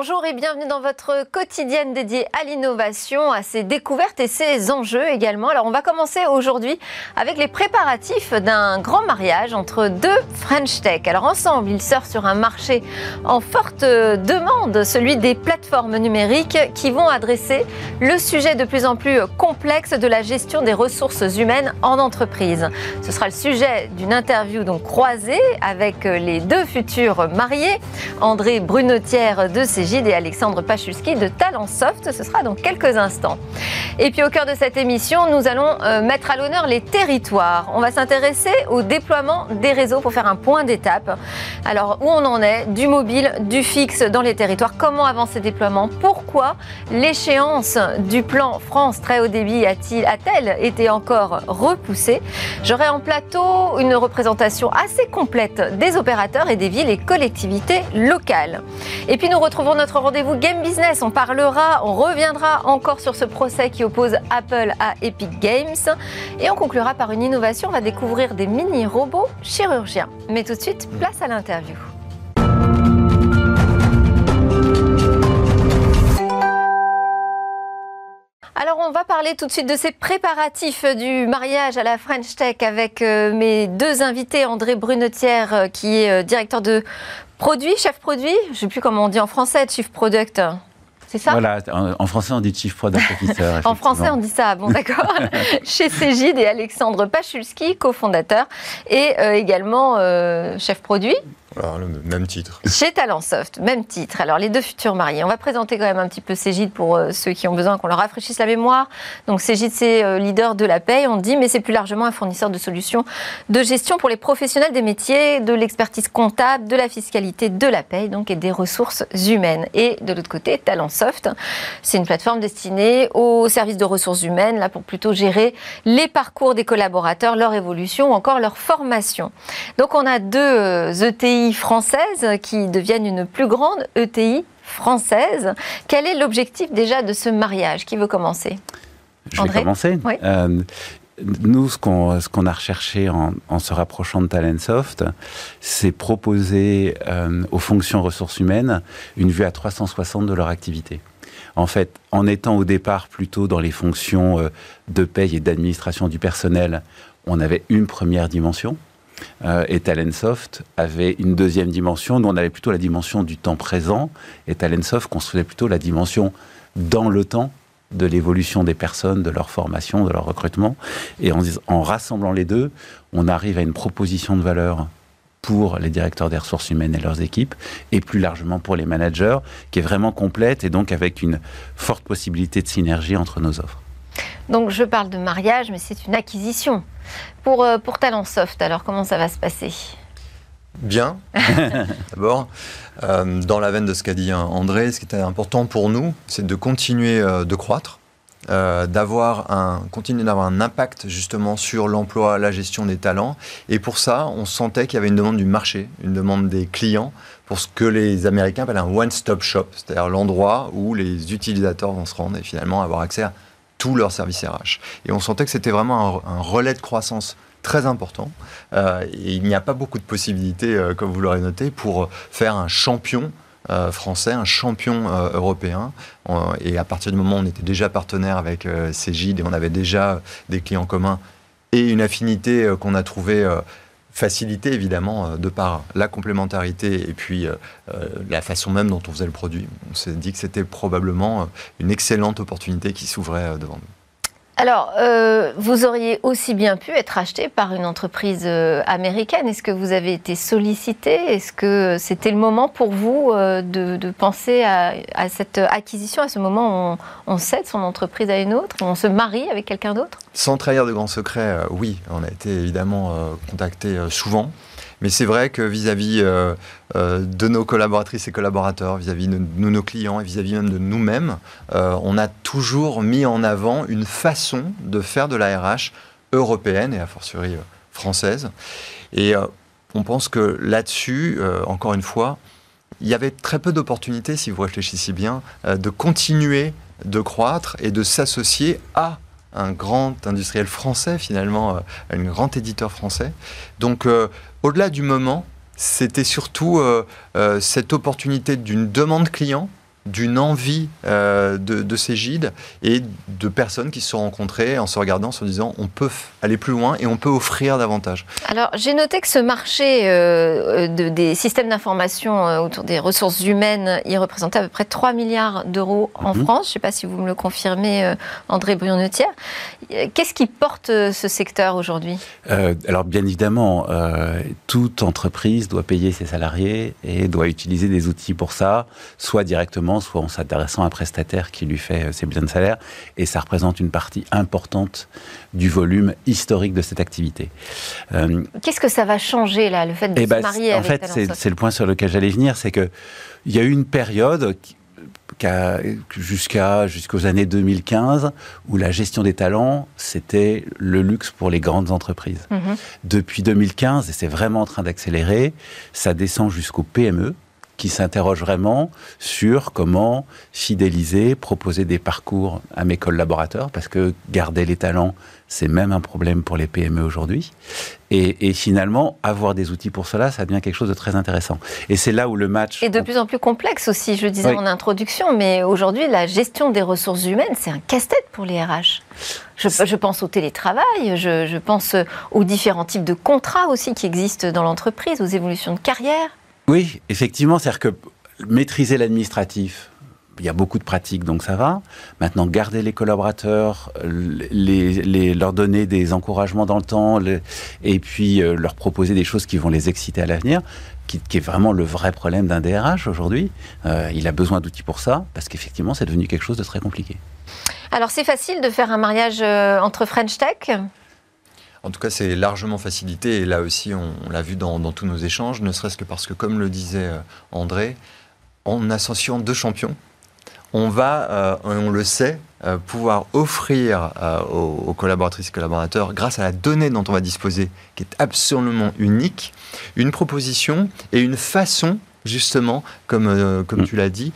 Bonjour et bienvenue dans votre quotidienne dédiée à l'innovation, à ses découvertes et ses enjeux également. Alors on va commencer aujourd'hui avec les préparatifs d'un grand mariage entre deux French Tech. Alors ensemble, ils surfent sur un marché en forte demande, celui des plateformes numériques qui vont adresser le sujet de plus en plus complexe de la gestion des ressources humaines en entreprise. Ce sera le sujet d'une interview donc croisée avec les deux futurs mariés, André Brunetière de de Cégide et Alexandre Pachulski de Talentsoft. Ce sera dans quelques instants. Et puis au cœur de cette émission, nous allons euh, mettre à l'honneur les territoires. On va s'intéresser au déploiement des réseaux pour faire un point d'étape. Alors où on en est, du mobile, du fixe dans les territoires, comment avancer ces déploiements, pourquoi l'échéance du plan France très haut débit a-t-elle été encore repoussée? J'aurai en plateau une représentation assez complète des opérateurs et des villes et collectivités locales. Et puis nous retrouvons notre rendez-vous Game Business. On parlera, on reviendra encore sur ce procès qui oppose Apple à Epic Games. Et on conclura par une innovation. On va découvrir des mini-robots chirurgiens. Mais tout de suite, place à l'interview. Alors on va parler tout de suite de ces préparatifs du mariage à la French Tech avec euh, mes deux invités, André Brunetière euh, qui est euh, directeur de Produit, chef produit, je ne sais plus comment on dit en français, chief product. C'est ça Voilà, en, français on dit Chief Product Officer. en français on dit ça, bon d'accord. Chez Cégide et Alexandre Pachulski, cofondateur, et euh, également euh, chef produit. Le même titre. Chez Talentsoft, même titre. Alors, les deux futurs mariés. On va présenter quand même un petit peu Cégide pour euh, ceux qui ont besoin qu'on leur rafraîchisse la mémoire. Donc, Cégide, c'est euh, leader de la paye, on dit, mais c'est plus largement un fournisseur de solutions de gestion pour les professionnels des métiers, de l'expertise comptable, de la fiscalité, de la paye, donc, et des ressources humaines. Et de l'autre côté, Talentsoft, c'est une plateforme destinée aux services de ressources humaines, là, pour plutôt gérer les parcours des collaborateurs, leur évolution ou encore leur formation. Donc, on a deux ETI euh, e françaises qui deviennent une plus grande ETI française. Quel est l'objectif déjà de ce mariage? Qui veut commencer? Je vais commencer. Euh, nous, ce qu'on a recherché en, se rapprochant de Talentsoft, c'est proposer euh, aux fonctions ressources humaines une vue à 360 de leur activité. En fait, en étant au départ plutôt dans les fonctions euh, de paye et d'administration du personnel, on avait une première dimension, euh, et Talentsoft avait une deuxième dimension. Nous, on avait plutôt la dimension du temps présent, et Talentsoft construisait plutôt la dimension dans le temps de l'évolution des personnes, de leur formation, de leur recrutement. Et en, en rassemblant les deux, on arrive à une proposition de valeur pour les directeurs des ressources humaines et leurs équipes, et plus largement pour les managers, qui est vraiment complète et donc avec une forte possibilité de synergie entre nos offres. Donc je parle de mariage, mais c'est une acquisition. Pour, euh, pour Talentsoft, alors comment ça va se passer? Bien, d'abord. Euh, dans la veine de ce qu'a dit André, ce qui était important pour nous, c'est de continuer euh, de croître, d'avoir un, continuer d'avoir un impact justement sur l'emploi, la gestion des talents. Et pour ça, on sentait qu'il y avait une demande du marché, une demande des clients pour ce que les Américains appellent un one-stop shop, c'est-à-dire l'endroit où les utilisateurs vont se rendre et finalement avoir accès à tous leurs services RH. Et on sentait que c'était vraiment un, relais de croissance très important. Euh, et il n'y a pas beaucoup de possibilités, euh, comme vous l'aurez noté, pour faire un champion euh, français, un champion européen. et à partir du moment où on était déjà partenaire avec Cégide et on avait déjà des clients communs et une affinité qu'on a trouvée facilité évidemment euh, de par la complémentarité et puis euh, euh, la façon même dont on faisait le produit. On s'est dit que c'était probablement une excellente opportunité qui s'ouvrait devant nous. Alors, euh, vous auriez aussi bien pu être acheté par une entreprise euh, américaine. Est-ce que vous avez été sollicité? Est-ce que c'était le moment pour vous euh, de, penser à, cette acquisition, à ce moment où on, cède son entreprise à une autre, on se marie avec quelqu'un d'autre? Sans trahir de grands secrets, oui, on a été évidemment contacté souvent. Mais c'est vrai que vis-à-vis euh, euh, de nos collaboratrices et collaborateurs, vis-à-vis de, nos clients et vis-à-vis même de nous-mêmes, euh, on a toujours mis en avant une façon de faire de la RH européenne et a fortiori française. Et on pense que là-dessus, encore une fois, il y avait très peu d'opportunités, si vous réfléchissez bien, de continuer de croître et de s'associer à un grand industriel français, finalement, euh, un grand éditeur français. Donc, euh, au-delà du moment, c'était surtout euh, cette opportunité d'une demande client d'une envie de, de ces gîtes et de personnes qui se sont rencontrées en se regardant, en se disant on peut aller plus loin et on peut offrir davantage. Alors j'ai noté que ce marché de, des systèmes d'information autour des ressources humaines, il représentait à peu près 3 milliards d'euros en mhm. France. Je ne sais pas si vous me le confirmez, André Brunetière. Qu'est-ce qui porte ce secteur aujourd'hui? Alors bien évidemment, toute entreprise doit payer ses salariés et doit utiliser des outils pour ça, soit directement, soit en s'intéressant à un prestataire qui lui fait ses besoins de salaire. Et ça représente une partie importante du volume historique de cette activité. Euh, Qu'est-ce que ça va changer là, le fait de eh se ben, marier En fait, c'est le point sur lequel j'allais venir, c'est que il y a eu une période jusqu'à jusqu'aux années 2015 où la gestion des talents c'était le luxe pour les grandes entreprises. Mhm. Depuis 2015 et c'est vraiment en train d'accélérer, ça descend jusqu'aux PME qui s'interroge vraiment sur comment fidéliser, proposer des parcours à mes collaborateurs, parce que garder les talents, c'est même un problème pour les PME aujourd'hui. Et, finalement, avoir des outils pour cela, ça devient quelque chose de très intéressant. Et c'est là où le match... Et de plus en plus complexe aussi, je disais en introduction, mais aujourd'hui, la gestion des ressources humaines, c'est un casse-tête pour les RH. Je, pense au télétravail, je, je pense aux différents types de contrats aussi qui existent dans l'entreprise, aux évolutions de carrière. Oui, effectivement, c'est-à-dire que maîtriser l'administratif, il y a beaucoup de pratiques, donc ça va. Maintenant, garder les collaborateurs, les, leur donner des encouragements dans le temps, et puis euh, leur proposer des choses qui vont les exciter à l'avenir, qui, est vraiment le vrai problème d'un DRH aujourd'hui. Euh, il a besoin d'outils pour ça, parce qu'effectivement, c'est devenu quelque chose de très compliqué. Alors, c'est facile de faire un mariage euh, entre French Tech? En tout cas, c'est largement facilité et là aussi, on, l'a vu dans, tous nos échanges, ne serait-ce que parce que, comme le disait euh, André, en associant deux champions, on va, euh, on le sait, euh, pouvoir offrir aux, collaboratrices et collaborateurs, grâce à la donnée dont on va disposer, qui est absolument unique, une proposition et une façon justement, comme, comme mm. tu l'as dit,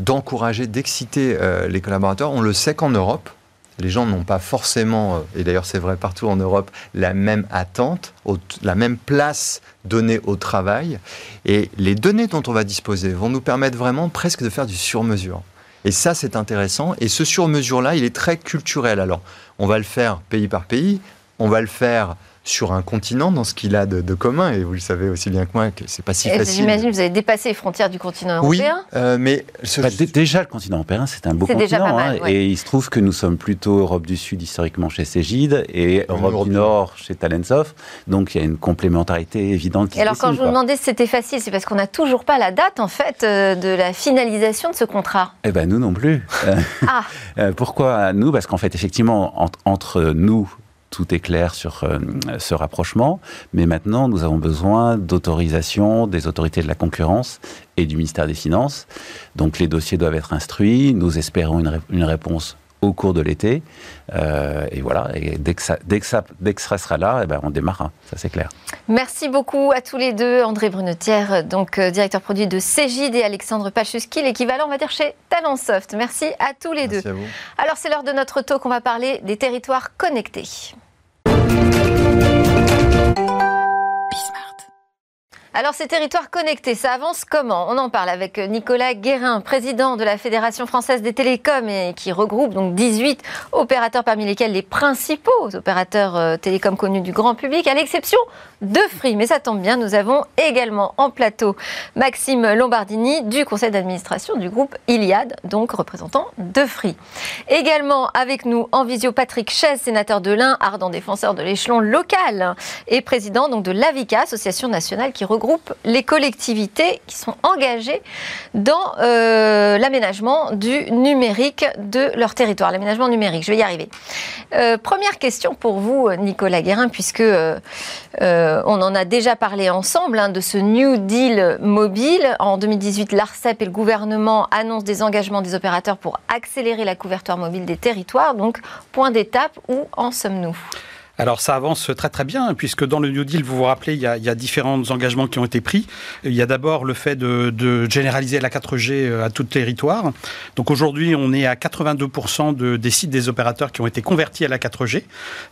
d'encourager, d'exciter les collaborateurs. On le sait qu'en Europe, les gens n'ont pas forcément, euh, et d'ailleurs c'est vrai partout en Europe, la même attente, la même place donnée au travail. Et les données dont on va disposer vont nous permettre vraiment presque de faire du sur-mesure. Et ça, c'est intéressant. Et ce sur-mesure-là, il est très culturel. Alors, on va le faire pays par pays, on va le faire sur un continent dans ce qu'il a de, commun. Et vous le savez aussi bien que moi que c'est pas si facile. J'imagine que vous avez dépassé les frontières du continent européen. Oui, euh, mais bah, déjà le continent européen, c'est un beau continent. Hein, et il se trouve que nous sommes plutôt Europe du Sud historiquement chez Cégide et Europe du Nord chez Talentsoft. Donc il y a une complémentarité évidente. Qui et alors quand je vous demandais si c'était facile, c'est parce qu'on n'a toujours pas la date en fait euh, de la finalisation de ce contrat. Eh ben nous non plus. ah. Euh, pourquoi nous? Parce qu'en fait effectivement entre nous tout est clair sur euh, ce rapprochement, mais maintenant nous avons besoin d'autorisation des autorités de la concurrence et du ministère des Finances. Donc les dossiers doivent être instruits, nous espérons une, réponse au cours de l'été. Euh, et voilà, et dès, que ça, dès, que ça, dès que ça sera là, eh ben on démarrera, ça c'est clair. Merci beaucoup à tous les deux. André Brunetière, donc euh, directeur produit de Cégide, et Alexandre Pachuski, l'équivalent, on va dire, chez Talentsoft. Merci à tous les Merci deux. À vous. Alors c'est l'heure de notre talk, on va parler des territoires connectés. Música Alors ces territoires connectés, ça avance comment? On en parle avec Nicolas Guérin, président de la Fédération française des télécoms et qui regroupe donc 18 opérateurs parmi lesquels les principaux opérateurs euh, télécoms connus du grand public, à l'exception de Free. Mais ça tombe bien, nous avons également en plateau Maxime Lombardini du conseil d'administration du groupe Iliad, donc représentant de Free. Également avec nous en visio Patrick Chaise, sénateur de l'Ain, ardent défenseur de l'échelon local et président donc de l'AVICA, association nationale qui regroupe les collectivités qui sont engagées dans euh, l'aménagement du numérique de leur territoire, l'aménagement numérique. Je vais y arriver. Euh, première question pour vous, Nicolas Guérin, puisque euh, on en a déjà parlé ensemble hein, de ce New Deal mobile. En 2018, l'ARCEP et le gouvernement annoncent des engagements des opérateurs pour accélérer la couverture mobile des territoires. Donc, point d'étape, où en sommes-nous? Alors ça avance très très bien, puisque dans le New Deal, vous vous rappelez, il y a, différents engagements qui ont été pris. Il y a d'abord le fait de, généraliser la 4G euh, à tout territoire. Donc aujourd'hui, on est à 82% de, des sites des opérateurs qui ont été convertis à la 4G.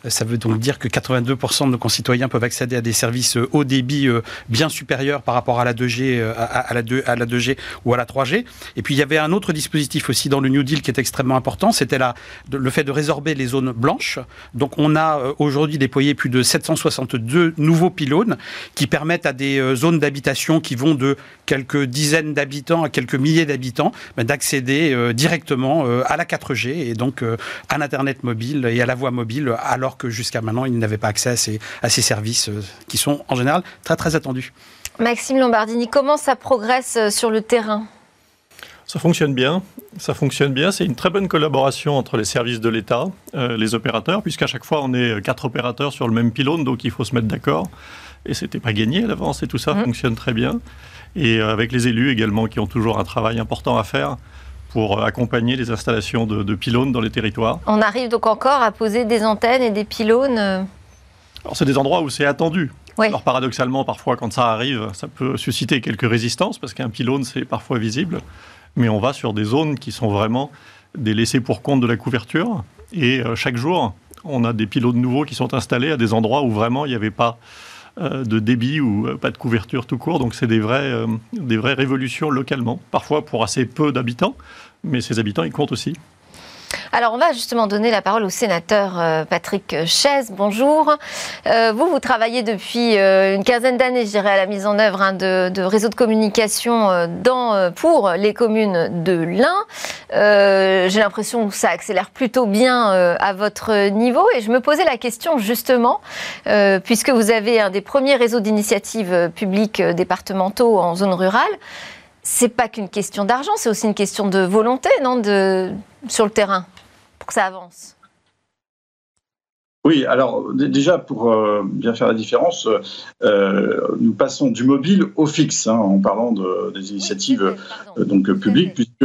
Euh, ça veut donc dire que 82% de nos concitoyens peuvent accéder à des services euh, haut débit bien supérieurs par rapport à la 2G, à, la 2, à la 2G ou à la 3G. Et puis il y avait un autre dispositif aussi dans le New Deal qui est extrêmement important, c'était le fait de résorber les zones blanches. Donc on a aujourd'hui aujourd'hui déployé plus de 762 nouveaux pylônes qui permettent à des euh, zones d'habitation qui vont de quelques dizaines d'habitants à quelques milliers d'habitants ben, d'accéder euh, directement euh, à la 4G et donc à l'Internet mobile et à la voie mobile, alors que jusqu'à maintenant, ils n'avaient pas accès à ces, à ces services qui sont en général très très attendus. Maxime Lombardini, comment ça progresse sur le terrain? Ça fonctionne bien. Ça fonctionne bien. C'est une très bonne collaboration entre les services de l'État, euh, les opérateurs, puisqu'à chaque fois, on est quatre opérateurs sur le même pylône, donc il faut se mettre d'accord. Et c'était pas gagné à l'avance, et tout ça mmh. fonctionne très bien. Et euh, avec les élus également, qui ont toujours un travail important à faire pour euh, accompagner les installations de, pylônes dans les territoires. On arrive donc encore à poser des antennes et des pylônes Alors, c'est des endroits où c'est attendu. Alors paradoxalement, parfois quand ça arrive, ça peut susciter quelques résistances parce qu'un pylône c'est parfois visible mais on va sur des zones qui sont vraiment des laissés pour compte de la couverture. Et euh, chaque jour, on a des pylônes nouveaux qui sont installés à des endroits où vraiment il n'y avait pas euh, de débit ou euh, pas de couverture tout court. Donc c'est des, des vraies révolutions localement, parfois pour assez peu d'habitants, mais ces habitants, ils comptent aussi. Alors, on va justement donner la parole au sénateur euh, Patrick Chaise. Bonjour. Euh, vous, vous travaillez depuis euh, une quinzaine d'années, je dirais, à la mise en œuvre hein, de, réseaux de communication pour les communes de l'Ain. J'ai l'impression que ça accélère plutôt bien à votre niveau. Et je me posais la question, justement, puisque vous avez un des premiers réseaux d'initiatives publiques départementaux en zone rurale, c'est pas qu'une question d'argent, c'est aussi une question de volonté, non, de, sur le terrain, pour que ça avance. Oui, alors déjà pour euh, bien faire la différence, euh, nous passons du mobile au fixe hein, en parlant de, des initiatives euh, donc publiques, puisque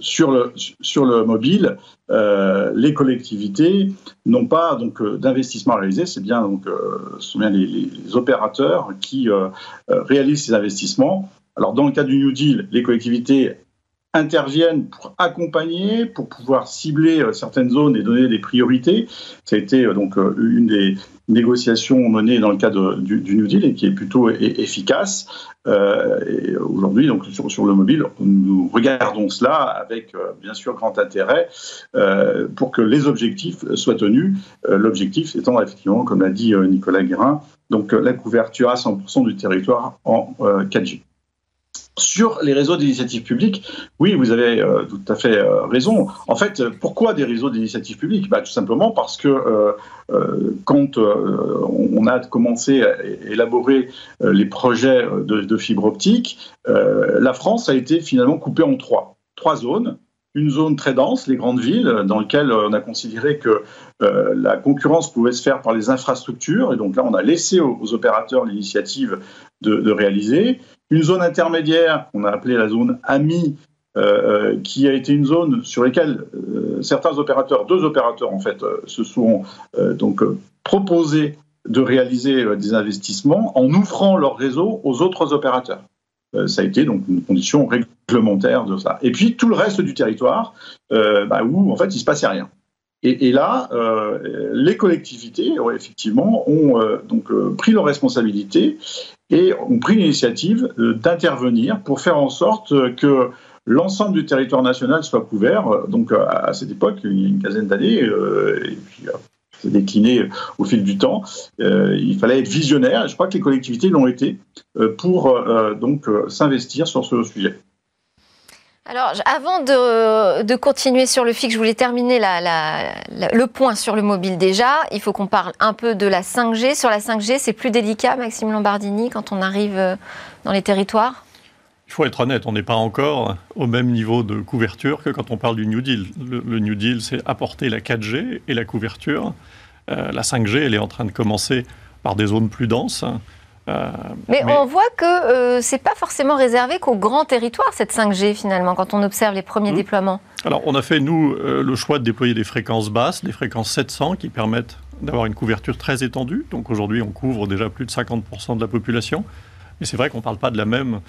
sur le sur le mobile, les collectivités n'ont pas donc d'investissement réalisé. C'est bien donc ce sont bien les, les opérateurs qui réalisent ces investissements alors, dans le cas du New Deal, les collectivités interviennent pour accompagner, pour pouvoir cibler euh, certaines zones et donner des priorités. Ça a été euh, donc euh, une des négociations menées dans le cadre du, New Deal et qui est plutôt efficace. Aujourd'hui, donc sur, le mobile, nous regardons cela avec bien sûr grand intérêt pour que les objectifs soient tenus. L'objectif étant effectivement, comme l'a dit Nicolas Guérin, donc la couverture à 100% du territoire en 4G. Sur les réseaux d'initiative publique, oui, vous avez euh, tout à fait euh, raison. En fait, pourquoi des réseaux d'initiative publique? Bah, Tout simplement parce que euh, quand on a commencé à élaborer les projets de, fibre optique, la France a été finalement coupée en trois. Trois zones une zone très dense, les grandes villes, dans lesquelles on a considéré que la concurrence pouvait se faire par les infrastructures. Et donc là, on a laissé aux, opérateurs l'initiative de, réaliser. Une zone intermédiaire, qu'on a appelée la zone AMI, euh, euh, qui a été une zone sur laquelle euh, certains opérateurs, deux opérateurs en fait, se sont donc proposés de réaliser des investissements en ouvrant leur réseau aux autres opérateurs. ça a été donc une condition réglementaire de ça. Et puis tout le reste du territoire, bah, où en fait il se passait rien. Et, là, les collectivités, effectivement, ont donc pris leurs responsabilités et ont pris l'initiative euh, d'intervenir pour faire en sorte que l'ensemble du territoire national soit couvert. Donc à cette époque, il y a une quinzaine d'années, euh, et puis euh, c'est décliné au fil du temps. il fallait être visionnaire. Je crois que les collectivités l'ont été pour donc s'investir sur ce sujet. Alors, avant de, continuer sur le fixe, je voulais terminer le point sur le mobile déjà. Il faut qu'on parle un peu de la 5G. Sur la 5G, c'est plus délicat, Maxime Lombardini, quand on arrive euh, dans les territoires? Il faut être honnête, on n'est pas encore au même niveau de couverture que quand on parle du New Deal. Le, New Deal, c'est apporter la 4G et la couverture. Euh, la 5G, elle est en train de commencer par des zones plus denses. Euh, mais, on voit que euh, c'est pas forcément réservé qu'au grand territoire cette 5G finalement quand on observe les premiers hmm. déploiements. Alors on a fait nous euh, le choix de déployer des fréquences basses, des fréquences 700 qui permettent d'avoir une couverture très étendue. Donc aujourd'hui, on couvre déjà plus de 50% de la population. Mais c'est vrai qu'on ne parle pas de la même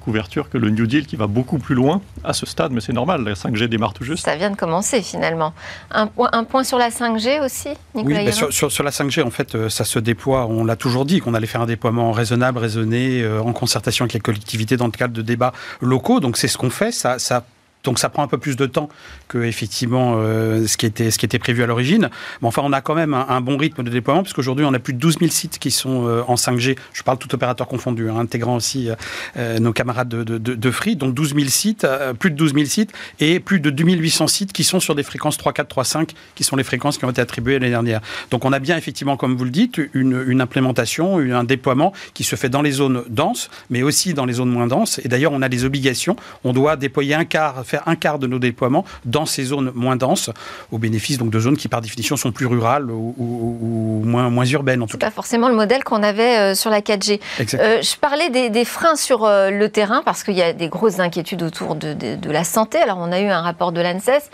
couverture que le New Deal qui va beaucoup plus loin à ce stade, mais c'est normal, la 5G démarre tout juste. Ça vient de commencer finalement. Un, point, sur la 5G aussi, Nicolas Oui, sur, sur, la 5G, en fait, euh, ça se déploie, on l'a toujours dit, qu'on allait faire un déploiement raisonnable, raisonné, euh, en concertation avec les collectivités dans le cadre de débats locaux. Donc c'est ce qu'on fait, ça, ça donc ça prend un peu plus de temps que effectivement euh, ce qui était ce qui était prévu à l'origine. Mais enfin, on a quand même un, bon rythme de déploiement puisqu'aujourd'hui on a plus de 12 000 sites qui sont euh, en 5G. Je parle tout opérateur confondu, hein, intégrant aussi euh, nos camarades de, Free. Donc 12 000 sites, plus de 12 000 sites et plus de 2800 sites qui sont sur des fréquences 3, 4, 3, 5 qui sont les fréquences qui ont été attribuées l'année dernière. Donc on a bien effectivement, comme vous le dites, une implémentation, un déploiement qui se fait dans les zones denses, mais aussi dans les zones moins denses. Et d'ailleurs, on a des obligations. On doit déployer un quart, faire un quart de nos déploiements dans ces zones moins denses, au bénéfice donc de zones qui par définition sont plus rurales ou, moins, moins urbaines en tout cas. Pas forcément le modèle qu'on avait euh, sur la 4G. Euh, je parlais des, freins sur euh, le terrain parce qu'il y a des grosses inquiétudes autour de, de la santé. Alors on a eu un rapport de l'ANSES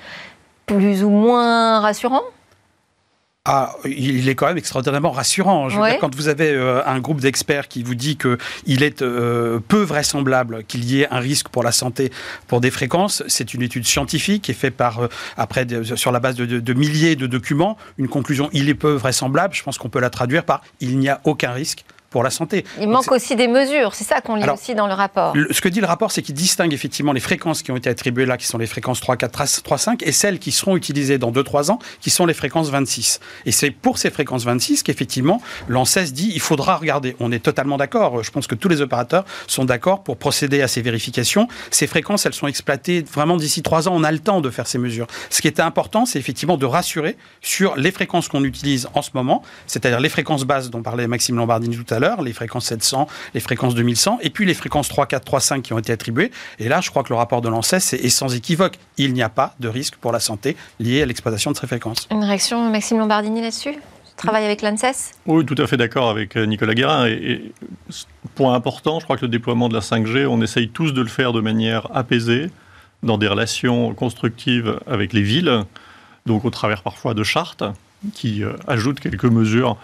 plus ou moins rassurant ah, il est quand même extraordinairement rassurant. Je veux dire, quand vous avez euh, un groupe d'experts qui vous dit qu'il est euh, peu vraisemblable qu'il y ait un risque pour la santé pour des fréquences, c'est une étude scientifique qui est faite par, euh, après, sur la base de, de, milliers de documents. Une conclusion, il est peu vraisemblable. Je pense qu'on peut la traduire par il n'y a aucun risque pour la santé. Il manque aussi des mesures, c'est ça qu'on lit aussi dans le rapport. ce que dit le rapport, c'est qu'il distingue effectivement les fréquences qui ont été attribuées là, qui sont les fréquences 3, 4, 3, 5, et celles qui seront utilisées dans 2-3 ans, qui sont les fréquences 26. Et c'est pour ces fréquences 26 qu'effectivement l'ANSES dit il faudra regarder. On est totalement d'accord. Je pense que tous les opérateurs sont d'accord pour procéder à ces vérifications. Ces fréquences, elles sont exploitées vraiment d'ici 3 ans. On a le temps de faire ces mesures. Ce qui était important, c'est effectivement de rassurer sur les fréquences qu'on utilise en ce moment, c'est-à-dire les fréquences basses dont parlait Maxime Lombardini tout à l'heure, les fréquences 700, les fréquences 2100, et puis les fréquences 3, 4, 3, 5 qui ont été attribuées. Et là, je crois que le rapport de l'ANSES est sans équivoque. Il n'y a pas de risque pour la santé lié à l'exploitation de ces fréquences. Une réaction, Maxime Lombardini, là-dessus? Travaille avec l'ANSES? Oui, tout à fait d'accord avec euh, Nicolas Guérin. Et, point important, je crois que le déploiement de la 5G, on essaye tous de le faire de manière apaisée, dans des relations constructives avec les villes, donc au travers parfois de chartes qui euh, ajoutent quelques mesures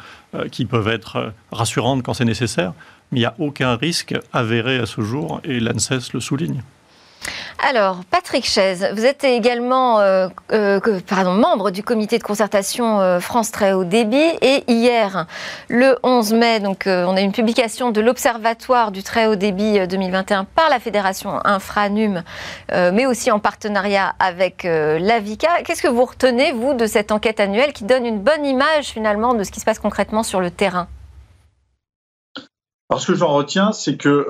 qui peuvent être euh, rassurantes quand c'est nécessaire, mais il n'y a aucun risque avéré à ce jour et l'ANSES le souligne. Alors, Patrick Chaise, vous êtes également euh, euh, membre du comité de concertation euh, France Très Haut Débit. Et hier, le 11 mai, on a une publication de l'Observatoire du Très Haut Débit 2021 par la Fédération Infranum, mais aussi en partenariat avec l'AVICA. Qu'est-ce que vous retenez, vous, de cette enquête annuelle qui donne une bonne image, finalement, de ce qui se passe concrètement sur le terrain? Alors, ce que j'en retiens, c'est que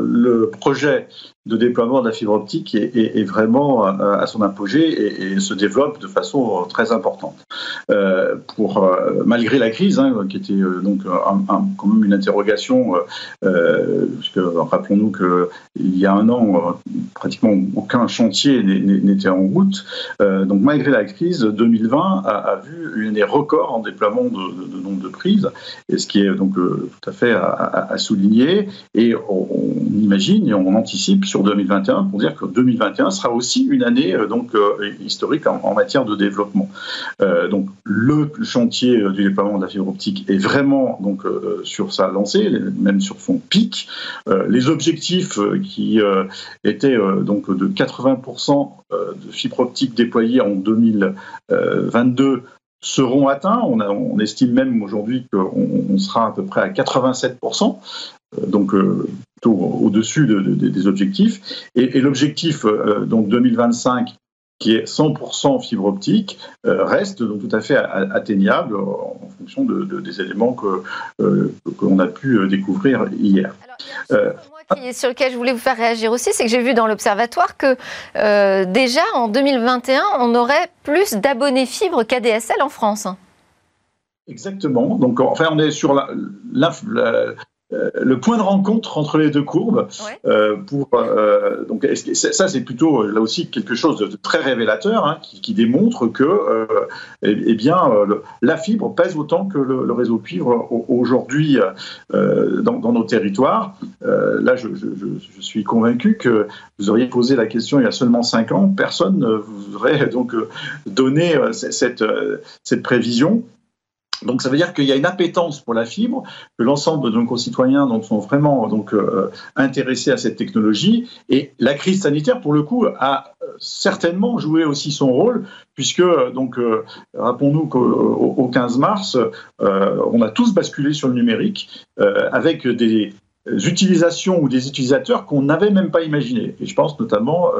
le projet de déploiement de la fibre optique est, vraiment à, son apogée et, se développe de façon très importante. Euh, pour, euh, malgré la crise, hein, qui était euh, donc quand même une interrogation, puisque rappelons-nous qu'il y a un an, pratiquement aucun chantier n'était en route. donc malgré la crise, 2020 a, vu une année record en déploiement de, nombre de prises, et ce qui est donc tout à fait à, souligner. Et on imagine et on anticipe sur 2021 pour dire que 2021 sera aussi une année euh, donc euh, historique en, matière de développement. Euh, donc le chantier du déploiement de la fibre optique est vraiment donc sur sa lancée, même sur son pic. les objectifs qui étaient donc de 80% de fibre optique déployée en 2022 seront atteints. On, on estime même aujourd'hui qu'on sera à peu près à 87%. Donc, au-dessus des objectifs. Et, l'objectif euh, donc 2025 qui est 100% fibre optique, euh, reste donc tout à fait atteignable en fonction des éléments que euh, l'on a pu découvrir hier. sur lequel je voulais vous faire réagir aussi, c'est que j'ai vu dans l'Observatoire que déjà en 2021, on aurait plus d'abonnés fibres qu'ADSL en France. Exactement. Donc, enfin, on est sur la, euh, le point de rencontre entre les deux courbes. Euh, pour, euh, donc, ça, c'est plutôt là aussi quelque chose de très révélateur hein, qui, démontre que eh, eh, bien, la fibre pèse autant que le, réseau cuivre aujourd'hui dans, nos territoires. là, je, suis convaincu que vous auriez posé la question il y a seulement cinq ans, personne ne vous aurait donc donné cette, cette prévision. Donc ça veut dire qu'il y a une appétence pour la fibre, que l'ensemble de nos concitoyens donc, sont vraiment donc, euh, intéressés à cette technologie. Et la crise sanitaire, pour le coup, a certainement joué aussi son rôle, puisque, donc, euh, rappelons-nous qu'au 15 mars, euh, on a tous basculé sur le numérique avec des, utilisations ou des utilisateurs qu'on n'avait même pas imaginé. Et je pense notamment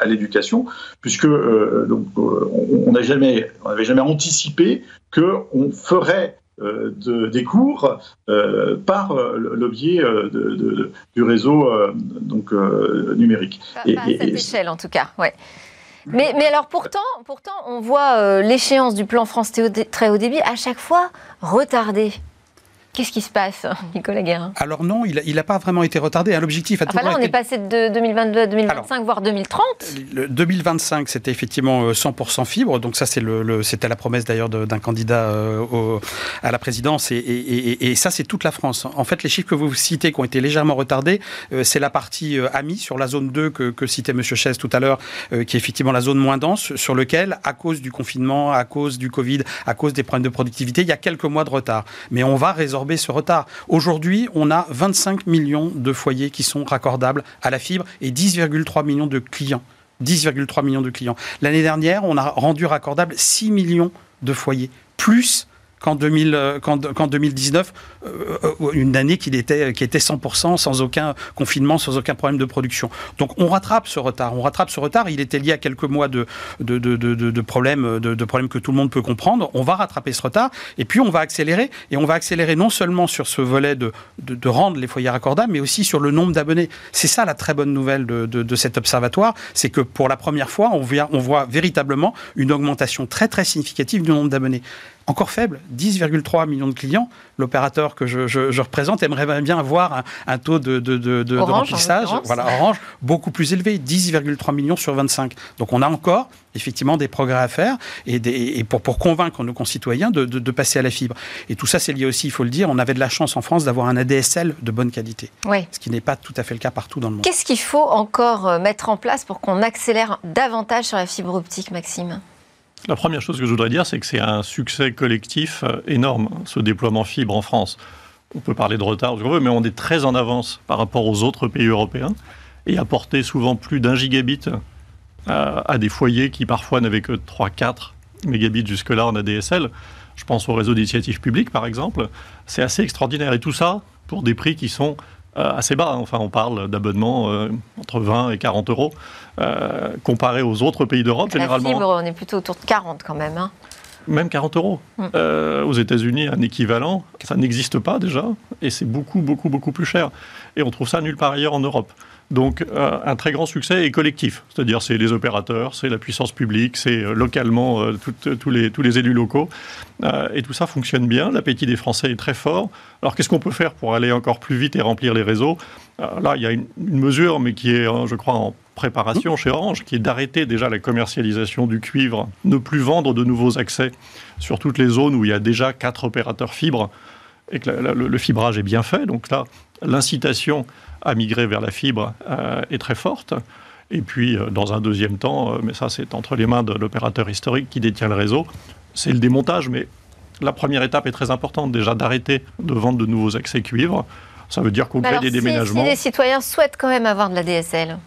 à l'éducation, puisque donc, on n'avait jamais, jamais anticipé qu'on ferait euh, de, des cours euh, par euh, le, biais de, du réseau donc, numérique. Pas, et, à cette échelle, en tout cas, ouais. Mais, mais, alors pourtant, pourtant on voit l'échéance du plan France très haut débit à chaque fois retardée. Qu'est-ce qui se passe, Nicolas Guérin Alors non, il n'a pas vraiment été retardé. Hein, l'objectif a enfin là, on est passé de 2022 à 2025, voire 2030. Le 2025, c'était effectivement 100% euh, fibre. Donc ça, le, c'était la promesse d'ailleurs d'un candidat euh, à la présidence. Et, et, et, ça, c'est toute la France. En fait, les chiffres que vous citez, qui ont été légèrement retardés, euh, c'est la partie AMI sur la zone 2 que, que citait M. Chaise tout à l'heure, qui est effectivement la zone moins dense, sur lequel, à cause du confinement, à cause du Covid, à cause des problèmes de productivité, il y a quelques mois de retard. Mais on va résorber ce retard. Aujourd'hui, on a 25 millions de foyers qui sont raccordables à la fibre et 10,3 millions de clients. 10,3 millions de clients. L'année dernière, on a rendu raccordable 6 millions de foyers, plus qu'en 2019, euh, euh, une année qui était, qui était 100% sans aucun confinement, sans aucun problème de production. Donc on rattrape ce retard. On rattrape ce retard. Il était lié à quelques mois de, de, de, problèmes, de, que tout le monde peut comprendre. On va rattraper ce retard et puis on va accélérer. Et on va accélérer non seulement sur ce volet de, de, rendre les foyers raccordables, mais aussi sur le nombre d'abonnés. C'est ça la très bonne nouvelle de, de, cet observatoire, c'est que pour la première fois, on, on voit véritablement une augmentation très très significative du nombre d'abonnés encore faible, 10,3 millions de clients. L'opérateur que je, représente aimerait bien avoir un, taux de, de, remplissage, voilà, Orange, beaucoup plus élevé, 10,3 millions sur 25. Donc on a encore effectivement des progrès à faire et, pour, pour, convaincre nos concitoyens de, passer à la fibre. Et tout ça, c'est lié aussi, il faut le dire, on avait de la chance en France d'avoir un ADSL de bonne qualité, ce qui n'est pas tout à fait le cas partout dans le monde. Qu'est-ce qu'il faut encore euh, mettre en place pour qu'on accélère davantage sur la fibre optique, Maxime? La première chose que je voudrais dire, c'est que c'est un succès collectif euh, énorme, ce déploiement fibre en France. On peut parler de retard, mais on est très en avance par rapport aux autres pays européens et apporter souvent plus d'un gigabit euh, à, des foyers qui parfois n'avaient que 3-4 mégabits jusque-là en ADSL. Je pense au réseau d'initiative publique, par exemple. C'est assez extraordinaire. Et tout ça pour des prix qui sont assez bas. Enfin, on parle d'abonnements euh, entre 20 et 40 euros, euh, comparé aux autres pays d'Europe, généralement. Fibre, on est plutôt autour de 40 quand même. Hein. Même 40 euros. Mm. aux États-Unis, un équivalent, ça n'existe pas déjà, et c'est beaucoup, beaucoup, beaucoup plus cher. Et on trouve ça nulle part ailleurs en Europe. Donc euh, un très grand succès est collectif, c'est-à-dire c'est les opérateurs, c'est la puissance publique, c'est euh, localement euh, tous les élus locaux, et tout ça fonctionne bien. L'appétit des Français est très fort. Alors qu'est-ce qu'on peut faire pour aller encore plus vite et remplir les réseaux? Là, il y a une, mesure, mais qui est, je crois, en préparation chez Orange, qui est d'arrêter déjà la commercialisation du cuivre, ne plus vendre de nouveaux accès sur toutes les zones où il y a déjà quatre opérateurs fibres et que le fibrage est bien fait. Donc là, l'incitation à migrer vers la fibre euh, est très forte. Et puis, euh, dans un deuxième temps, euh, mais ça c'est entre les mains de l'opérateur historique qui détient le réseau, c'est le démontage. Mais la première étape est très importante déjà d'arrêter de vendre de nouveaux accès cuivre. Ça veut dire qu'au gré des déménagements. Si les citoyens souhaitent quand même avoir de la DSL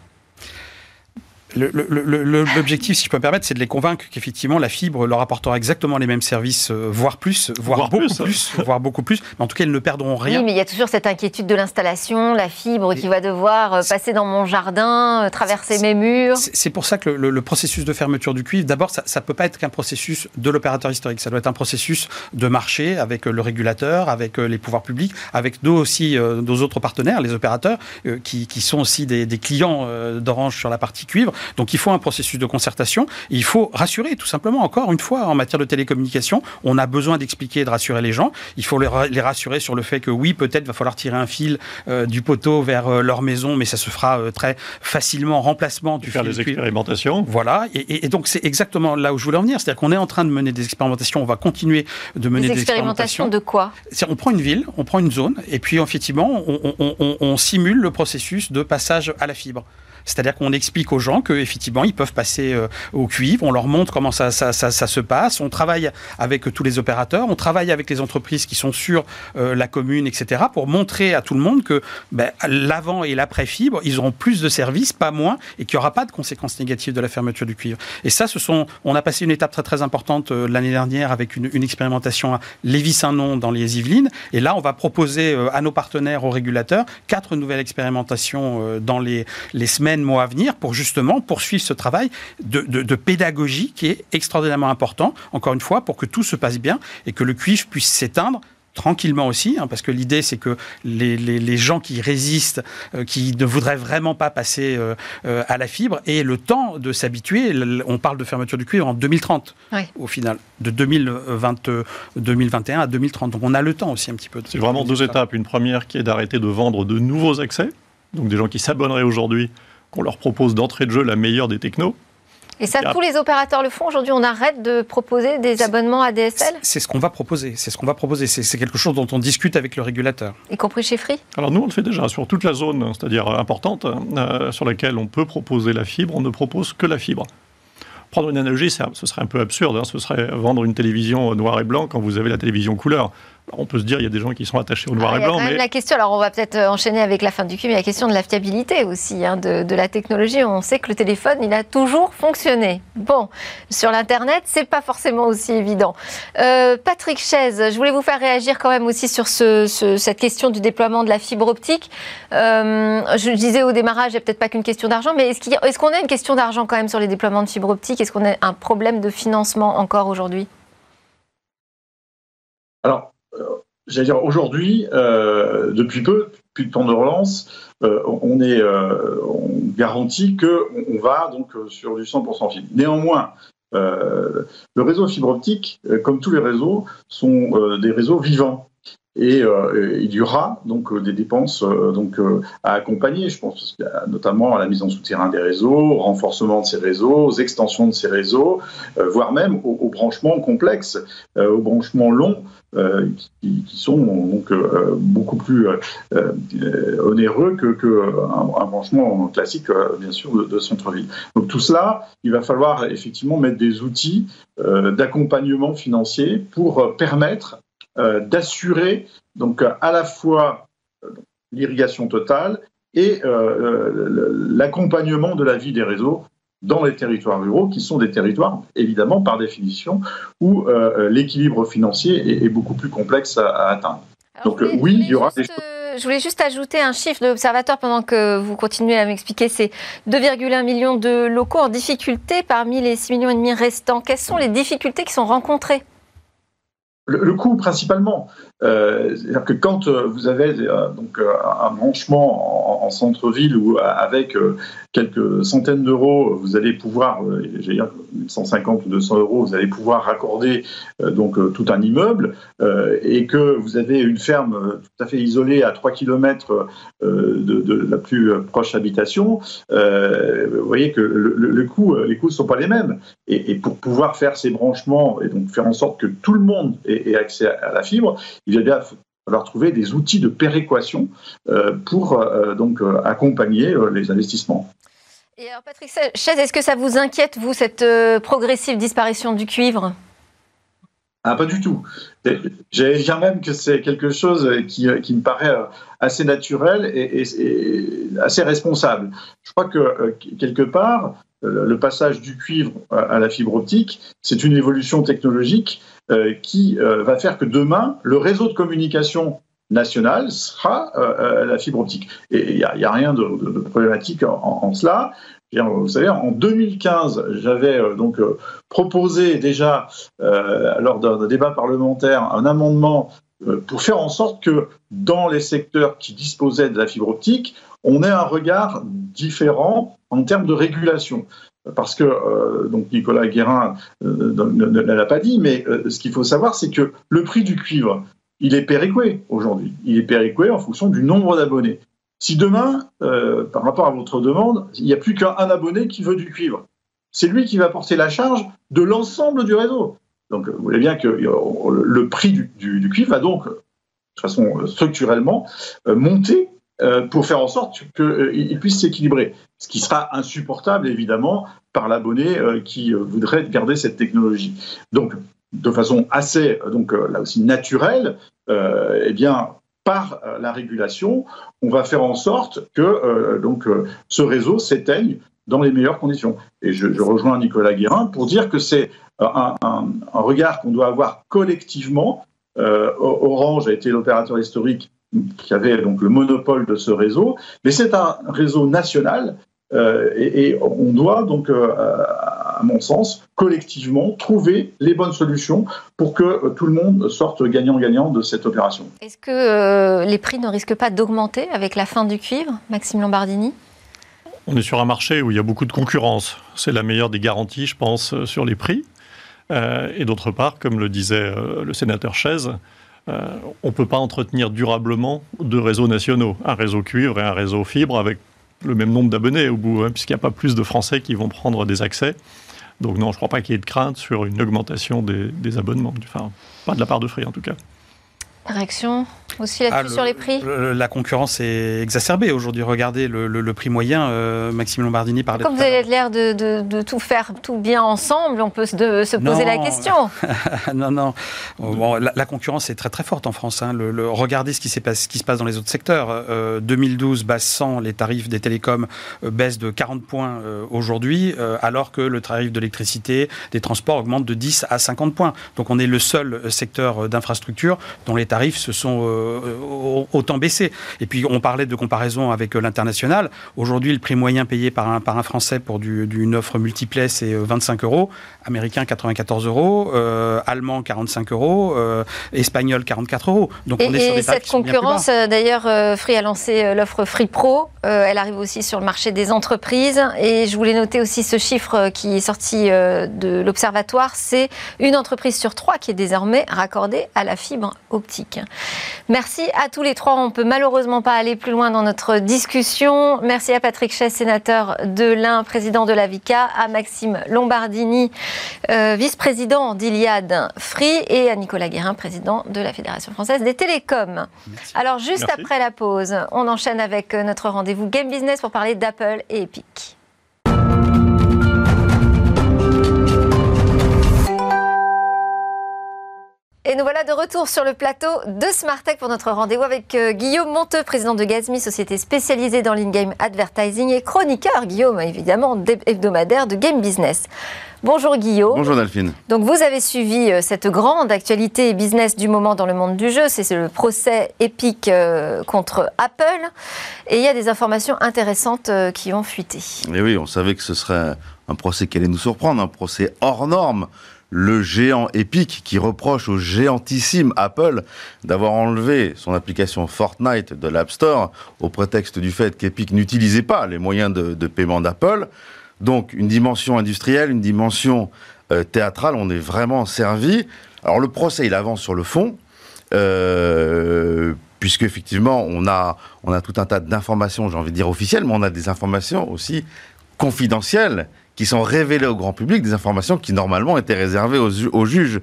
L'objectif, si je peux me permettre, c'est de les convaincre qu'effectivement la fibre leur apportera exactement les mêmes services, euh, voire plus, voire, beaucoup plus, voire beaucoup plus. Mais en tout cas, ils ne perdront rien. Oui, mais il y a toujours cette inquiétude de l'installation, la fibre qui va devoir euh, passer dans mon jardin, euh, traverser mes murs. C'est pour ça que le, processus de fermeture du cuivre, d'abord, ça ne peut pas être qu'un processus de l'opérateur historique. Ça doit être un processus de marché avec le régulateur, avec les pouvoirs publics, avec nous aussi, nos autres partenaires, les opérateurs, qui, sont aussi des, des clients d'Orange sur la partie cuivre. Donc il faut un processus de concertation. il faut rassurer, tout simplement. Encore une fois, en matière de télécommunication, on a besoin d'expliquer et de rassurer les gens. Il faut les rassurer sur le fait que oui, peut-être va falloir tirer un fil euh, du poteau vers euh, leur maison, mais ça se fera euh, très facilement remplacement du faire des expérimentations. Voilà. Et, donc c'est exactement là où je voulais en venir, c'est-à-dire qu'on est en train de mener des expérimentations. On va continuer de mener des, expérimentations. de quoi? On prend une ville, on prend une zone, et puis effectivement, on, on simule le processus de passage à la fibre. C'est-à-dire qu'on explique aux gens qu'effectivement, ils peuvent passer au cuivre, on leur montre comment ça, se passe, on travaille avec tous les opérateurs, on travaille avec les entreprises qui sont sur la commune, etc., pour montrer à tout le monde que ben, l'avant et l'après fibre, ils auront plus de services, pas moins, et qu'il n'y aura pas de conséquences négatives de la fermeture du cuivre. Et ça, ce sont, on a passé une étape très très importante l'année dernière avec une, expérimentation à Lévis-Saint-Nom dans les Yvelines, et là, on va proposer à nos partenaires, aux régulateurs, quatre nouvelles expérimentations euh, dans les semaines, mois à venir pour justement poursuivre ce travail de, de, pédagogie qui est extraordinairement important, encore une fois, pour que tout se passe bien et que le cuivre puisse s'éteindre tranquillement aussi, hein, parce que l'idée c'est que les, les, gens qui résistent, euh, qui ne voudraient vraiment pas passer euh, euh, à la fibre, aient le temps de s'habituer. On parle de fermeture du cuivre en 2030, au final, de 2020, 2021 à 2030. Donc on a le temps aussi un petit peu. C'est vraiment deux étapes. Une première qui est d'arrêter de vendre de nouveaux accès, donc des gens qui s'abonneraient aujourd'hui, qu'on leur propose d'entrée de jeu la meilleure des technos. Et ça, tous les opérateurs le font. Aujourd'hui, on arrête de proposer des abonnements ADSL C'est ce qu'on va proposer. C'est ce qu'on va proposer. C'est quelque chose dont on discute avec le régulateur. Y compris chez Free Alors nous, on le fait déjà sur toute la zone, c'est-à-dire importante, euh, sur laquelle on peut proposer la fibre. On ne propose que la fibre. Prendre une analogie, ce serait un peu absurde. Hein. Ce serait vendre une télévision noir et blanc quand vous avez la télévision couleur on peut se dire, il y a des gens qui sont attachés au noir ah, et blanc. mais... la question, alors on va peut-être euh, enchaîner avec la fin du film, mais la question de la fiabilité aussi, hein, de, la technologie. On sait que le téléphone, il a toujours fonctionné. Bon, sur l'Internet, c'est pas forcément aussi évident. Euh, Patrick Chaise, je voulais vous faire réagir quand même aussi sur cette question du déploiement de la fibre optique. Euh, je disais au démarrage, il n'y a peut-être pas qu'une question d'argent, mais est-ce qu'on a, a une question d'argent quand même sur les déploiements de fibre optique? Est-ce qu'on a un problème de financement encore aujourd'hui? Alors, j'allais dire aujourd'hui, euh, depuis peu, depuis le temps de relance, euh, on est euh, on garantit qu'on va donc sur du 100% fibre. Néanmoins, le réseau fibre optique, comme tous les réseaux, sont des réseaux vivants. Et il y aura donc des dépenses donc à accompagner. Je pense notamment à la mise en souterrain des réseaux, au renforcement de ces réseaux, aux extensions de ces réseaux, voire même aux, branchements complexes, aux branchements longs euh, qui, sont donc euh, beaucoup plus euh, onéreux que, branchement classique, bien sûr, de, centre-ville. Donc tout cela, il va falloir effectivement mettre des outils d'accompagnement financier pour permettre d'assurer donc à la fois l'irrigation totale et l'accompagnement de la vie des réseaux dans les territoires ruraux, qui sont des territoires, évidemment, par définition, où euh, l'équilibre financier est, beaucoup plus complexe à, atteindre. Donc oui, il y aura des choses. Euh, je voulais juste ajouter un chiffre de l'Observatoire pendant que vous continuez à m'expliquer. C'est 2,1 millions de locaux en difficulté parmi les 6 millions et demi restants. Quelles sont les difficultés qui sont rencontrées le, coût principalement. Euh, c'est-à-dire que quand euh, vous avez euh, donc un branchement en, centre-ville ou avec quelques centaines d'euros, vous allez pouvoir, j'ai dire 150 ou 200 euros, vous allez pouvoir raccorder donc tout un immeuble et que vous avez une ferme tout à fait isolée à 3 km de, la plus proche habitation, vous voyez que le, coût, les coûts ne sont pas les mêmes. Et, pour pouvoir faire ces branchements et donc faire en sorte que tout le monde ait accès à, la fibre, il va bien falloir trouver des outils de péréquation euh, pour euh, donc euh, accompagner les investissements. Et alors Patrick Chaise, est-ce que ça vous inquiète, vous, cette progressive disparition du cuivre? Ah, pas du tout. J'allais dire même que c'est quelque chose qui, qui, me paraît assez naturel et, et, assez responsable. Je crois que quelque part, le passage du cuivre à la fibre optique, c'est une évolution technologique euh, qui euh, va faire que demain, le réseau de communication national sera euh, la fibre optique. Et il n'y a, rien de, problématique en, cela. Vous savez, en 2015, j'avais donc proposé déjà, lors d'un débat parlementaire, un amendement pour faire en sorte que dans les secteurs qui disposaient de la fibre optique, on ait un regard différent en termes de régulation parce que euh, donc Nicolas Guérin euh, ne, l'a pas dit, mais euh, ce qu'il faut savoir, c'est que le prix du cuivre, il est péréqué aujourd'hui. Il est péréqué en fonction du nombre d'abonnés. Si demain, par rapport à votre demande, il n'y a plus qu'un abonné qui veut du cuivre, c'est lui qui va porter la charge de l'ensemble du réseau. Donc vous voyez bien que le prix du, du, cuivre va donc, de façon structurellement, monter pour faire en sorte qu'il puisse s'équilibrer. Ce qui sera insupportable, évidemment, par l'abonné qui voudrait garder cette technologie. Donc, de façon assez, donc là aussi naturelle, eh bien, par la régulation, on va faire en sorte que donc ce réseau s'éteigne dans les meilleures conditions. Et je, rejoins Nicolas Guérin pour dire que c'est un, regard qu'on doit avoir collectivement. Euh, Orange a été l'opérateur historique qui avait donc le monopole de ce réseau, mais c'est un réseau national euh, et, on doit donc, euh, à mon sens, collectivement trouver les bonnes solutions pour que tout le monde sorte gagnant-gagnant de cette opération. Est-ce que les prix ne risquent pas d'augmenter avec la fin du cuivre, Maxime Lombardini? On est sur un marché où il y a beaucoup de concurrence. C'est la meilleure des garanties, je pense, euh, sur les prix. Euh, et d'autre part, comme le disait euh, le sénateur Chaise, on ne peut pas entretenir durablement deux réseaux nationaux, un réseau cuivre et un réseau fibre avec le même nombre d'abonnés au bout, hein, puisqu'il n'y a pas plus de Français qui vont prendre des accès. Donc non, je ne crois pas qu'il y ait de crainte sur une augmentation des, des abonnements, enfin, pas de la part de Free en tout cas. Réaction? Aussi là-dessus ah, sur les prix La concurrence est exacerbée aujourd'hui. Regardez le, prix moyen. Euh, Maxime Lombardini parlait Comme vous avez l'air de, tout faire tout bien ensemble, on peut se, se poser la question. non, non. Bon, la, concurrence est très très forte en France. Hein. Regardez ce qui, ce qui se passe dans les autres secteurs. 2012, euh, base 100, les tarifs des télécoms euh, baissent de 40 points aujourd'hui, alors que le tarif de l'électricité, des transports augmente de 10 à 50 points. Donc on est le seul secteur d'infrastructure dont les tarifs se sont euh, autant baissé. Et puis on parlait de comparaison avec euh, l'international. Aujourd'hui, le prix moyen payé par un, par un Français pour du, une offre multiplet, c'est 25 euh, euros. Américain, 94 euros. allemand, 45 euros. espagnol, 44 euros. Donc on est sur des cette concurrence, d'ailleurs, Free a lancé l'offre Free Pro. elle arrive aussi sur le marché des entreprises. Et je voulais noter aussi ce chiffre qui est sorti de l'Observatoire. C'est une entreprise sur trois qui est désormais raccordée à la fibre optique. Merci à tous les trois. On peut malheureusement pas aller plus loin dans notre discussion. Merci à Patrick Chess, sénateur de l'Ain, président de la VICA, à Maxime Lombardini, euh, vice-président d'Iliade Free, et à Nicolas Guérin, président de la Fédération française des télécoms. Alors, juste après la pause, on enchaîne avec notre rendez-vous Game Business pour parler d'Apple et Epic. Nous voilà de retour sur le plateau de Smartech pour notre rendez-vous avec euh, Guillaume Monteux, président de Gazmi, société spécialisée dans l'in-game advertising et chroniqueur, Guillaume, évidemment, hebdomadaire de Game Business. Bonjour Guillaume. Bonjour Delphine. Donc vous avez suivi euh, cette grande actualité business du moment dans le monde du jeu, c'est le procès épique euh, contre Apple. Et il y a des informations intéressantes qui ont fuité. Et oui, on savait que ce serait un procès qui allait nous surprendre, un procès hors norme le géant Epic qui reproche au géantissime Apple d'avoir enlevé son application Fortnite de l'App Store au prétexte du fait qu'Epic n'utilisait pas les moyens de, paiement d'Apple. Donc une dimension industrielle, une dimension euh, théâtrale, on est vraiment servi. Alors le procès, il avance sur le fond. Euh, puisque effectivement on a on a tout un tas d'informations, j'ai envie de dire officielles, mais on a des informations aussi confidentielles qui sont révélées au grand public, des informations qui normalement étaient réservées aux, juges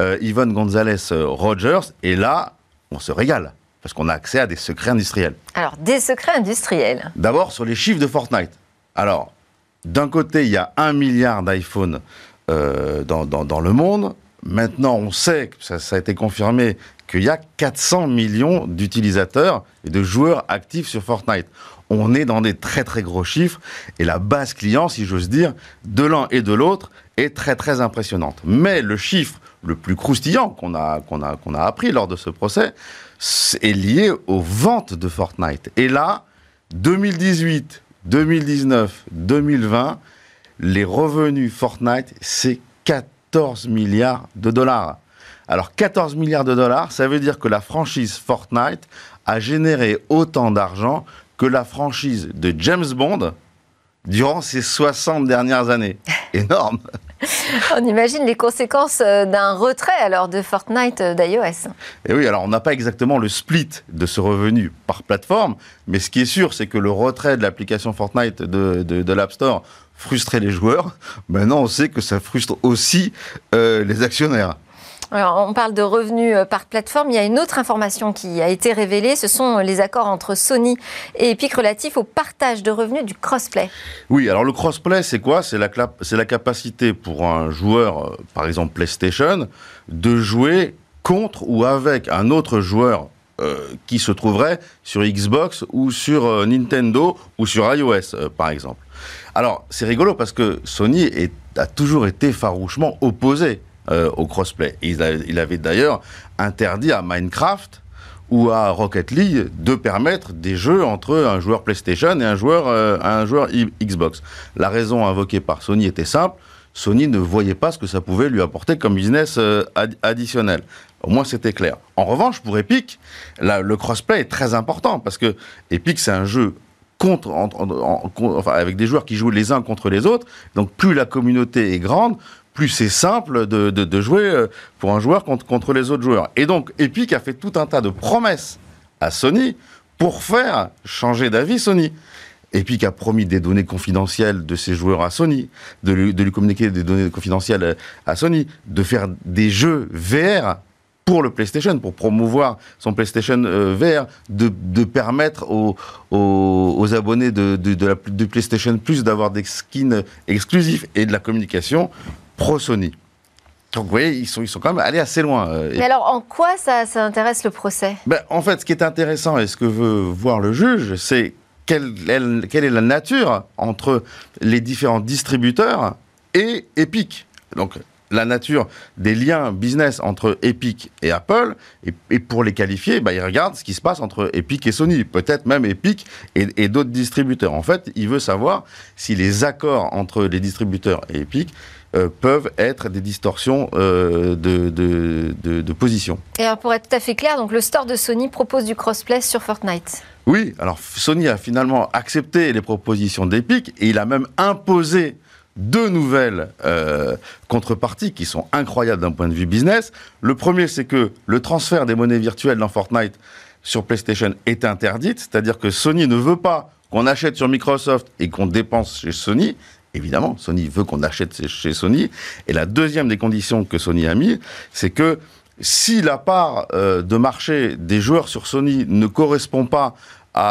euh, Yvonne Gonzalez euh, Rogers. Et là, on se régale parce qu'on a accès à des secrets industriels. Alors, des secrets industriels. D'abord sur les chiffres de Fortnite. Alors, d'un côté, il y a un milliard d'iPhone euh, dans, dans, le monde. Maintenant, on sait, ça, ça a été confirmé, qu'il y a 400 millions d'utilisateurs et de joueurs actifs sur Fortnite on est dans des très très gros chiffres et la base client, si j'ose dire, de l'un et de l'autre est très très impressionnante. Mais le chiffre le plus croustillant qu'on a, qu'on a, appris lors de ce procès est lié aux ventes de Fortnite. Et là, 2018, 2019, 2020, les revenus Fortnite, c'est 14 milliards de dollars. Alors 14 milliards de dollars, ça veut dire que la franchise Fortnite a généré autant d'argent que la franchise de James Bond durant ces 60 dernières années. Énorme On imagine les conséquences euh, d'un retrait alors de Fortnite euh, d'iOS. Et eh oui, alors on n'a pas exactement le split de ce revenu par plateforme, mais ce qui est sûr, c'est que le retrait de l'application Fortnite de, de, l'App Store frustrait les joueurs. Maintenant, on sait que ça frustre aussi euh, les actionnaires. Alors, on parle de revenus euh, par plateforme. Il y a une autre information qui a été révélée. Ce sont les accords entre Sony et Epic relatifs au partage de revenus du crossplay. Oui, alors le crossplay, c'est quoi? C'est la, la capacité pour un joueur, euh, par exemple PlayStation, de jouer contre ou avec un autre joueur euh, qui se trouverait sur Xbox ou sur Nintendo ou sur iOS, par exemple. Alors, c'est rigolo parce que Sony a toujours été farouchement opposé euh, au crossplay. Il, avait d'ailleurs interdit à Minecraft ou à Rocket League de permettre des jeux entre un joueur PlayStation et un joueur, euh, Xbox. La raison invoquée par Sony était simple. Sony ne voyait pas ce que ça pouvait lui apporter comme business euh, additionnel. Au moins, c'était clair. En revanche, pour Epic, le crossplay est très important parce que Epic, c'est un jeu contre, avec des joueurs qui jouent les uns contre les autres. Donc, plus la communauté est grande, plus c'est simple de, jouer euh, pour un joueur contre, contre les autres joueurs. Et donc, Epic a fait tout un tas de promesses à Sony pour faire changer d'avis Sony. Epic a promis des données confidentielles de ses joueurs à Sony, de lui, de lui, communiquer des données confidentielles à Sony, de faire des jeux VR pour le PlayStation, pour promouvoir son PlayStation euh, VR, de, de permettre aux, aux, abonnés de, de, la, de PlayStation Plus d'avoir des skins exclusifs et de la communication pro-Sony. Donc vous voyez, ils sont, ils sont quand même allés assez loin. Euh, Mais alors en quoi ça, ça intéresse le procès? Ben, En fait, ce qui est intéressant et ce que veut voir le juge, c'est quelle, quelle est la nature entre les différents distributeurs et Epic. Donc la nature des liens business entre Epic et Apple, et, pour les qualifier, bah, il regarde ce qui se passe entre Epic et Sony, peut-être même Epic et, d'autres distributeurs. En fait, il veut savoir si les accords entre les distributeurs et Epic euh, peuvent être des distorsions euh, de, de, position. Et alors pour être tout à fait clair, donc le store de Sony propose du crossplay sur Fortnite. Oui, alors Sony a finalement accepté les propositions d'Epic et il a même imposé deux nouvelles euh, contreparties qui sont incroyables d'un point de vue business. Le premier, c'est que le transfert des monnaies virtuelles dans Fortnite sur PlayStation est interdite, c'est-à-dire que Sony ne veut pas qu'on achète sur Microsoft et qu'on dépense chez Sony. Évidemment, Sony veut qu'on achète chez Sony. Et la deuxième des conditions que Sony a mis, c'est que si la part euh, de marché des joueurs sur Sony ne correspond pas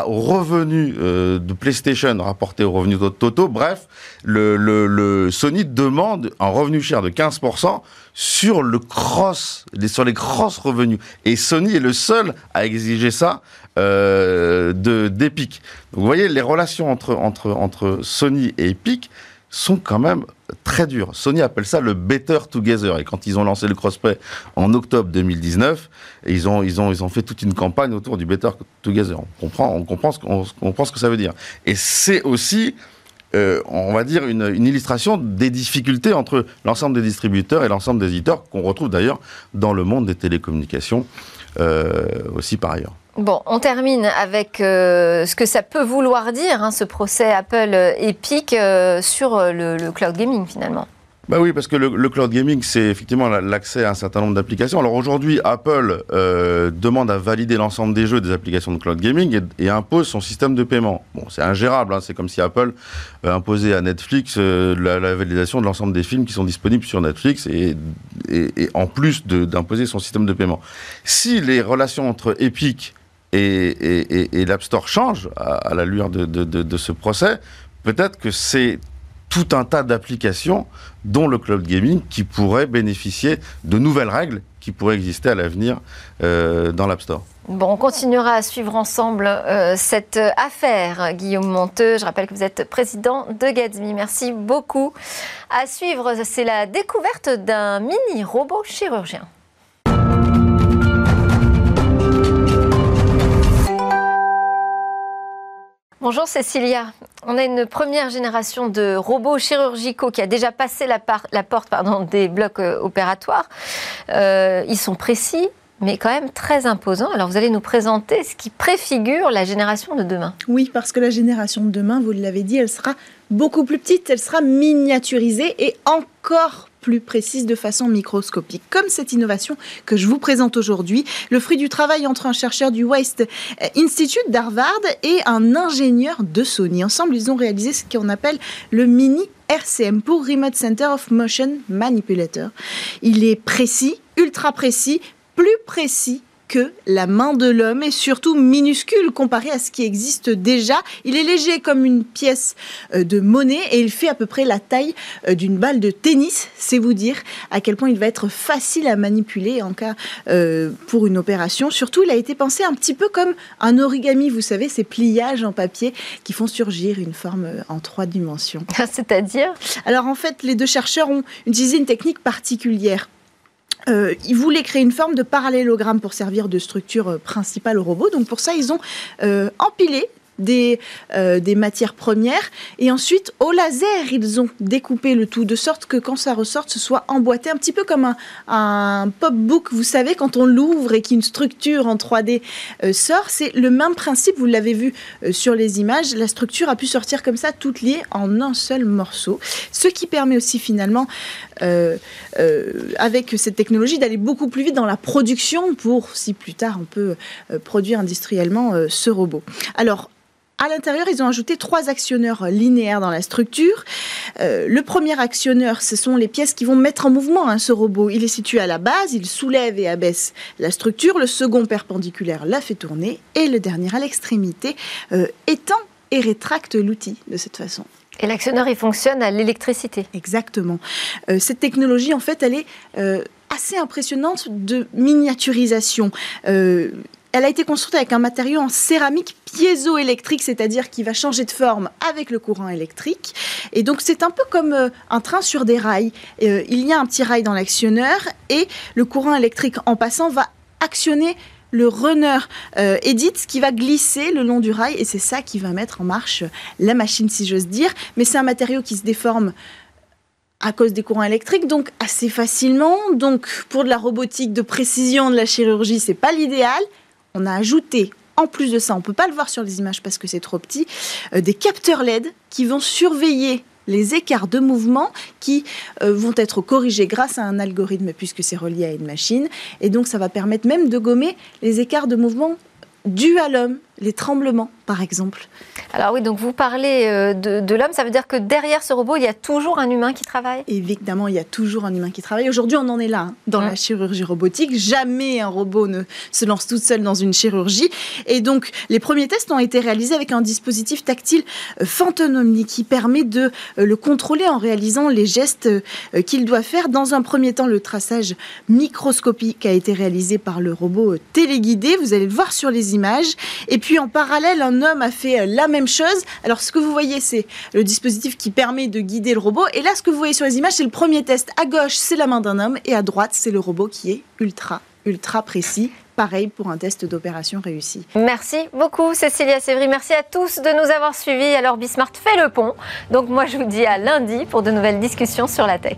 aux revenus euh, de PlayStation rapportés aux revenus Toto. Bref, le, Sony demande un revenu cher de 15% sur le cross, sur les cross revenus. Et Sony est le seul à exiger ça euh, d'Epic. Vous voyez, les relations entre Sony et Epic sont quand même très durs. Sony appelle ça le Better Together. Et quand ils ont lancé le crossplay en octobre 2019, ils ont, ils ont, ils ont fait toute une campagne autour du Better Together. On comprend, on comprend, ce, comprend ce que ça veut dire. Et c'est aussi, euh, on va dire, une, une, illustration des difficultés entre l'ensemble des distributeurs et l'ensemble des éditeurs qu'on retrouve d'ailleurs dans le monde des télécommunications euh, aussi par ailleurs. Bon, on termine avec euh, ce que ça peut vouloir dire, hein, ce procès Apple Epic euh, sur euh, le, cloud gaming finalement. Bah oui, parce que le, cloud gaming, c'est effectivement l'accès à un certain nombre d'applications. Alors aujourd'hui, Apple demande à valider l'ensemble des jeux des applications de cloud gaming et, impose son système de paiement. Bon, c'est ingérable, hein. c'est comme si Apple imposait à Netflix la, validation de l'ensemble des films qui sont disponibles sur Netflix et, et en plus d'imposer son système de paiement. Si les relations entre Epic et, l'App Store change à, la lueur de, ce procès, peut-être que c'est tout un tas d'applications, dont le cloud gaming, qui pourraient bénéficier de nouvelles règles qui pourraient exister à l'avenir euh, dans l'App Store. Bon, on continuera à suivre ensemble euh, cette affaire, Guillaume Monteux. Je rappelle que vous êtes président de Gatsby. Merci beaucoup. À suivre, c'est la découverte d'un mini robot chirurgien. Bonjour Cécilia. On a une première génération de robots chirurgicaux qui a déjà passé la, porte des blocs euh, opératoires. Euh, ils sont précis, mais quand même très imposants. Alors vous allez nous présenter ce qui préfigure la génération de demain. Oui, parce que la génération de demain, vous l'avez dit, elle sera beaucoup plus petite, elle sera miniaturisée et encore plus précises de façon microscopique. Comme cette innovation que je vous présente aujourd'hui, le fruit du travail entre un chercheur du Waste Institute d'Harvard et un ingénieur de Sony. Ensemble, ils ont réalisé ce qu'on appelle le mini RCM pour Remote Center of Motion Manipulator. Il est précis, ultra précis, plus précis que la main de l'homme est surtout minuscule comparé à ce qui existe déjà. Il est léger comme une pièce euh, de monnaie et il fait à peu près la taille euh, d'une balle de tennis. C'est vous dire à quel point il va être facile à manipuler en cas euh, pour une opération. Surtout, il a été pensé un petit peu comme un origami, vous savez, ces pliages en papier qui font surgir une forme en trois dimensions. C'est-à-dire? Alors en fait, les deux chercheurs ont utilisé une technique particulière euh, ils voulaient créer une forme de parallélogramme pour servir de structure euh, principale au robot. Donc pour ça, ils ont euh, empilé des, euh, des matières premières. Et ensuite, au laser, ils ont découpé le tout de sorte que quand ça ressorte, ce soit emboîté, un petit peu comme un, un pop-book, vous savez, quand on l'ouvre et qu'une structure en 3D euh, sort. C'est le même principe, vous l'avez vu euh, sur les images. La structure a pu sortir comme ça, toute liée en un seul morceau. Ce qui permet aussi finalement, avec cette technologie, d'aller beaucoup plus vite dans la production pour, si plus tard, on peut produire industriellement ce robot. Alors, à l'intérieur, ils ont ajouté trois actionneurs linéaires dans la structure. Euh, le premier actionneur, ce sont les pièces qui vont mettre en mouvement hein, ce robot. Il est situé à la base, il soulève et abaisse la structure. Le second perpendiculaire la fait tourner. Et le dernier à l'extrémité euh, étend et rétracte l'outil de cette façon. Et l'actionneur, il fonctionne à l'électricité. Exactement. Euh, cette technologie, en fait, elle est assez impressionnante de miniaturisation. Elle a été construite avec un matériau en céramique piézoélectrique, c'est-à-dire qui va changer de forme avec le courant électrique. Et donc c'est un peu comme euh, un train sur des rails. Euh, il y a un petit rail dans l'actionneur et le courant électrique en passant va actionner le runner euh, Edit qui va glisser le long du rail et c'est ça qui va mettre en marche la machine si j'ose dire. Mais c'est un matériau qui se déforme à cause des courants électriques, donc assez facilement. Donc pour de la robotique de précision de la chirurgie, c'est pas l'idéal on a ajouté en plus de ça, on ne peut pas le voir sur les images parce que c'est trop petit, euh, des capteurs LED qui vont surveiller les écarts de mouvement qui euh, vont être corrigés grâce à un algorithme puisque c'est relié à une machine. Et donc ça va permettre même de gommer les écarts de mouvement dus à l'homme, les tremblements par exemple. Alors oui, donc vous parlez euh, de, l'homme, ça veut dire que derrière ce robot, il y a toujours un humain qui travaille? Évidemment, il y a toujours un humain qui travaille. Aujourd'hui, on en est là, hein, dans la chirurgie robotique. Jamais un robot ne se lance tout seul dans une chirurgie. Et donc, les premiers tests ont été réalisés avec un dispositif tactile euh, fantonomie qui permet de euh, le contrôler en réalisant les gestes qu'il doit faire. Dans un premier temps, le traçage microscopique a été réalisé par le robot téléguidé. Vous allez le voir sur les images. Et puis, en parallèle, un homme a fait la même chose. Alors, ce que vous voyez, c'est le dispositif qui permet de guider le robot. Et là, ce que vous voyez sur les images, c'est le premier test. À gauche, c'est la main d'un homme. Et à droite, c'est le robot qui est ultra, ultra précis. Pareil pour un test d'opération réussi. Merci beaucoup, Cécilia Sévry. Merci à tous de nous avoir suivis. Alors, Bismart fait le pont. Donc, moi, je vous dis à lundi pour de nouvelles discussions sur la tech.